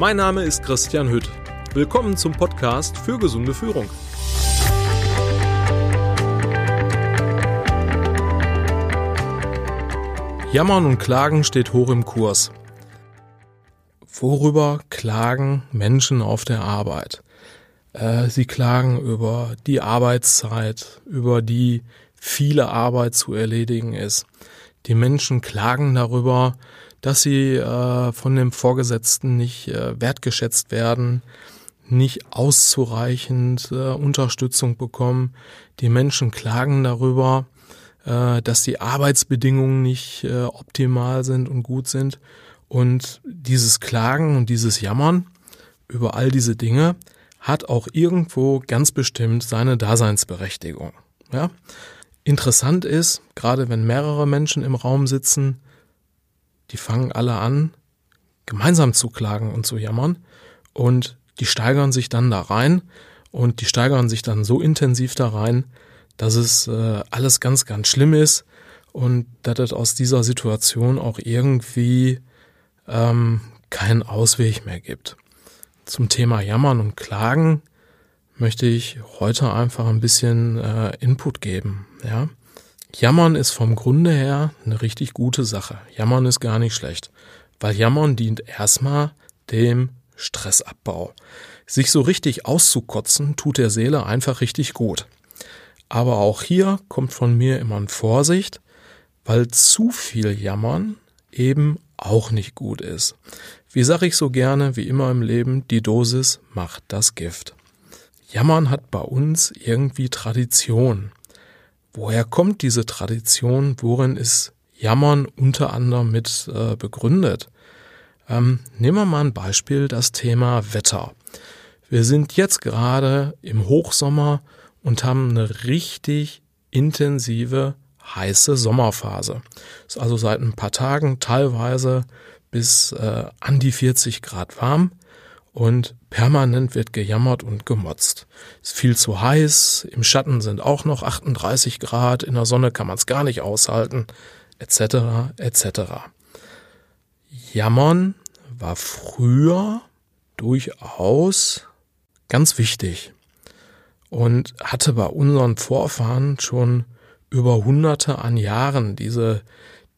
Mein Name ist Christian Hütt. Willkommen zum Podcast für gesunde Führung. Jammern und Klagen steht hoch im Kurs. Worüber klagen Menschen auf der Arbeit? Äh, sie klagen über die Arbeitszeit, über die viele Arbeit zu erledigen ist. Die Menschen klagen darüber, dass sie äh, von dem Vorgesetzten nicht äh, wertgeschätzt werden, nicht auszureichend äh, Unterstützung bekommen. Die Menschen klagen darüber, äh, dass die Arbeitsbedingungen nicht äh, optimal sind und gut sind. Und dieses Klagen und dieses Jammern über all diese Dinge hat auch irgendwo ganz bestimmt seine Daseinsberechtigung. Ja? Interessant ist, gerade wenn mehrere Menschen im Raum sitzen, die fangen alle an, gemeinsam zu klagen und zu jammern und die steigern sich dann da rein und die steigern sich dann so intensiv da rein, dass es äh, alles ganz, ganz schlimm ist und dass es aus dieser Situation auch irgendwie ähm, keinen Ausweg mehr gibt. Zum Thema Jammern und Klagen möchte ich heute einfach ein bisschen äh, Input geben. Ja? Jammern ist vom Grunde her eine richtig gute Sache. Jammern ist gar nicht schlecht, weil Jammern dient erstmal dem Stressabbau. Sich so richtig auszukotzen tut der Seele einfach richtig gut. Aber auch hier kommt von mir immer ein Vorsicht, weil zu viel Jammern eben auch nicht gut ist. Wie sage ich so gerne, wie immer im Leben, die Dosis macht das Gift. Jammern hat bei uns irgendwie Tradition. Woher kommt diese Tradition? Worin ist Jammern unter anderem mit äh, begründet? Ähm, nehmen wir mal ein Beispiel, das Thema Wetter. Wir sind jetzt gerade im Hochsommer und haben eine richtig intensive heiße Sommerphase. Ist also seit ein paar Tagen teilweise bis äh, an die 40 Grad warm und permanent wird gejammert und gemotzt. Ist viel zu heiß, im Schatten sind auch noch 38 Grad, in der Sonne kann man es gar nicht aushalten, etc. etc. Jammern war früher durchaus ganz wichtig und hatte bei unseren Vorfahren schon über hunderte an Jahren diese,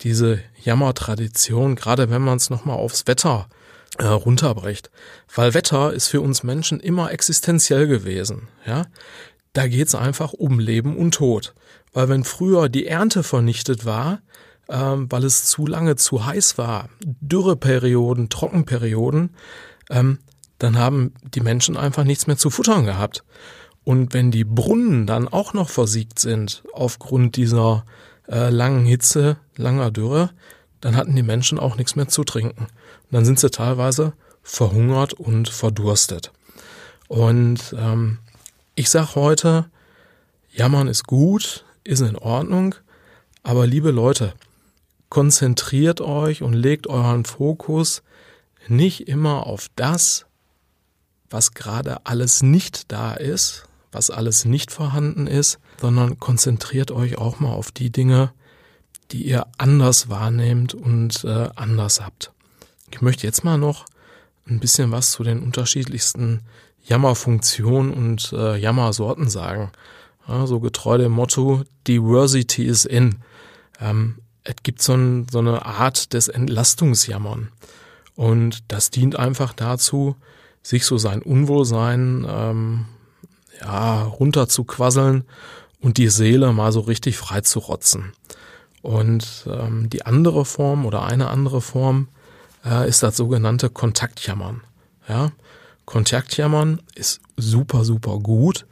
diese Jammertradition, gerade wenn man es nochmal aufs Wetter äh, runterbricht. Weil Wetter ist für uns Menschen immer existenziell gewesen. Ja, Da geht's einfach um Leben und Tod. Weil wenn früher die Ernte vernichtet war, ähm, weil es zu lange zu heiß war, Dürreperioden, Trockenperioden, ähm, dann haben die Menschen einfach nichts mehr zu futtern gehabt. Und wenn die Brunnen dann auch noch versiegt sind aufgrund dieser äh, langen Hitze, langer Dürre, dann hatten die Menschen auch nichts mehr zu trinken. Und dann sind sie teilweise verhungert und verdurstet. Und ähm, ich sag heute, jammern ist gut, ist in Ordnung, aber liebe Leute, konzentriert euch und legt euren Fokus nicht immer auf das, was gerade alles nicht da ist, was alles nicht vorhanden ist, sondern konzentriert euch auch mal auf die Dinge, die ihr anders wahrnehmt und äh, anders habt. Ich möchte jetzt mal noch ein bisschen was zu den unterschiedlichsten Jammerfunktionen und äh, Jammersorten sagen. Ja, so getreu dem Motto, Diversity is in. Ähm, es gibt so, ein, so eine Art des Entlastungsjammern. Und das dient einfach dazu, sich so sein Unwohlsein ähm, ja, runterzuquasseln und die Seele mal so richtig frei zu rotzen. Und ähm, die andere Form oder eine andere Form äh, ist das sogenannte Kontaktjammern. Ja? Kontaktjammern ist super, super gut,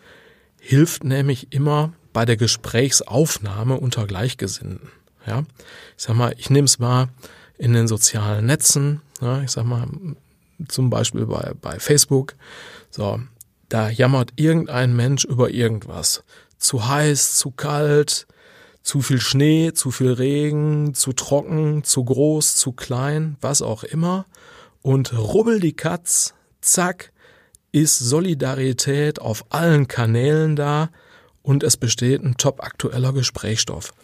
hilft nämlich immer bei der Gesprächsaufnahme unter Gleichgesinnten. Ja? Ich sag mal, ich nehme es mal in den sozialen Netzen, ja, ich sag mal, zum Beispiel bei, bei Facebook. So, da jammert irgendein Mensch über irgendwas. Zu heiß, zu kalt, zu viel Schnee, zu viel Regen, zu trocken, zu groß, zu klein, was auch immer. Und rubbel die Katz, zack, ist Solidarität auf allen Kanälen da und es besteht ein top aktueller Gesprächsstoff.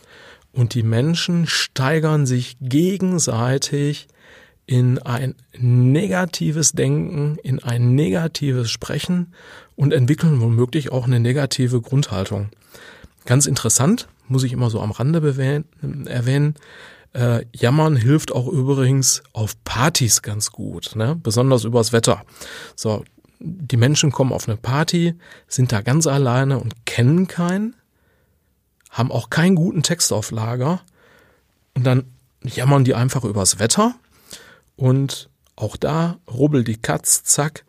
Und die Menschen steigern sich gegenseitig in ein negatives Denken, in ein negatives Sprechen und entwickeln womöglich auch eine negative Grundhaltung. Ganz interessant, muss ich immer so am Rande erwähnen. Äh, Jammern hilft auch übrigens auf Partys ganz gut, ne? besonders übers Wetter. So, die Menschen kommen auf eine Party, sind da ganz alleine und kennen keinen, haben auch keinen guten Text auf Lager und dann jammern die einfach übers Wetter und auch da rubbelt die Katz, zack,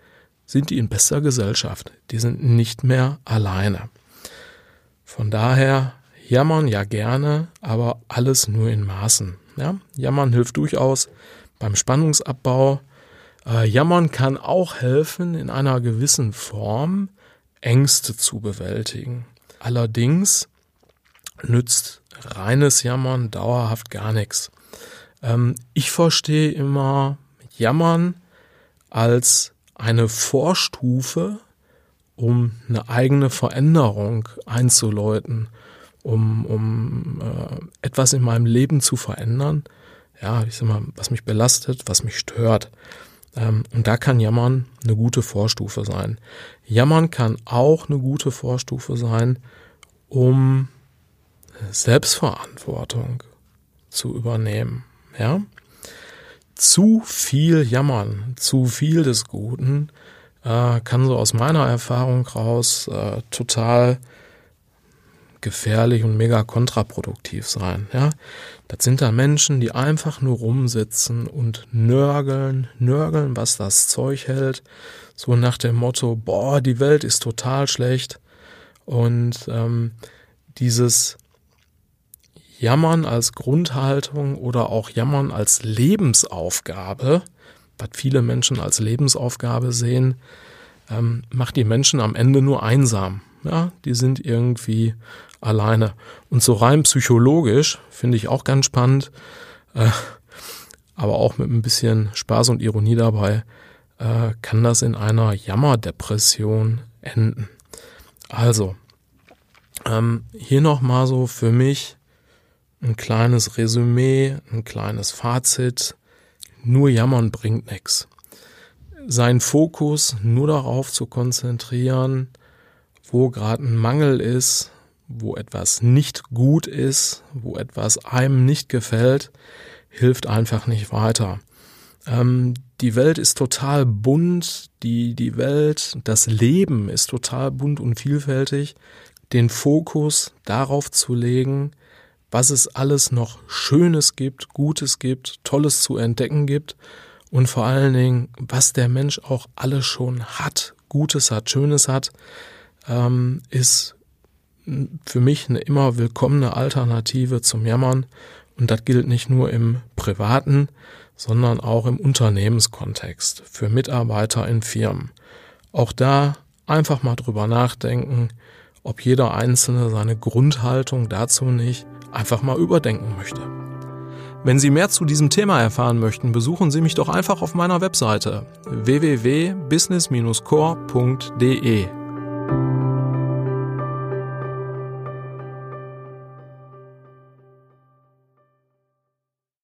sind die in bester Gesellschaft. Die sind nicht mehr alleine. Von daher jammern ja gerne, aber alles nur in Maßen. Ja? Jammern hilft durchaus beim Spannungsabbau. Äh, jammern kann auch helfen, in einer gewissen Form Ängste zu bewältigen. Allerdings nützt reines Jammern dauerhaft gar nichts. Ähm, ich verstehe immer Jammern als eine Vorstufe, um eine eigene Veränderung einzuläuten, um, um äh, etwas in meinem Leben zu verändern. Ja, ich sag mal, was mich belastet, was mich stört. Ähm, und da kann Jammern eine gute Vorstufe sein. Jammern kann auch eine gute Vorstufe sein, um Selbstverantwortung zu übernehmen. Ja? Zu viel jammern, zu viel des Guten äh, kann so aus meiner Erfahrung raus äh, total gefährlich und mega kontraproduktiv sein. Ja, das sind da Menschen, die einfach nur rumsitzen und nörgeln, nörgeln, was das Zeug hält, so nach dem Motto: Boah, die Welt ist total schlecht und ähm, dieses Jammern als Grundhaltung oder auch Jammern als Lebensaufgabe, was viele Menschen als Lebensaufgabe sehen, ähm, macht die Menschen am Ende nur einsam. Ja, die sind irgendwie alleine. Und so rein psychologisch finde ich auch ganz spannend, äh, aber auch mit ein bisschen Spaß und Ironie dabei, äh, kann das in einer Jammerdepression enden. Also, ähm, hier nochmal so für mich ein kleines Resümee, ein kleines Fazit. Nur jammern bringt nichts. Sein Fokus nur darauf zu konzentrieren, wo gerade ein Mangel ist, wo etwas nicht gut ist, wo etwas einem nicht gefällt, hilft einfach nicht weiter. Ähm, die Welt ist total bunt, die, die Welt, das Leben ist total bunt und vielfältig. Den Fokus darauf zu legen, was es alles noch Schönes gibt, Gutes gibt, Tolles zu entdecken gibt und vor allen Dingen, was der Mensch auch alles schon hat, Gutes hat, Schönes hat, ähm, ist für mich eine immer willkommene Alternative zum Jammern. Und das gilt nicht nur im privaten, sondern auch im Unternehmenskontext, für Mitarbeiter in Firmen. Auch da einfach mal drüber nachdenken, ob jeder Einzelne seine Grundhaltung dazu nicht einfach mal überdenken möchte. Wenn Sie mehr zu diesem Thema erfahren möchten, besuchen Sie mich doch einfach auf meiner Webseite www.business-core.de.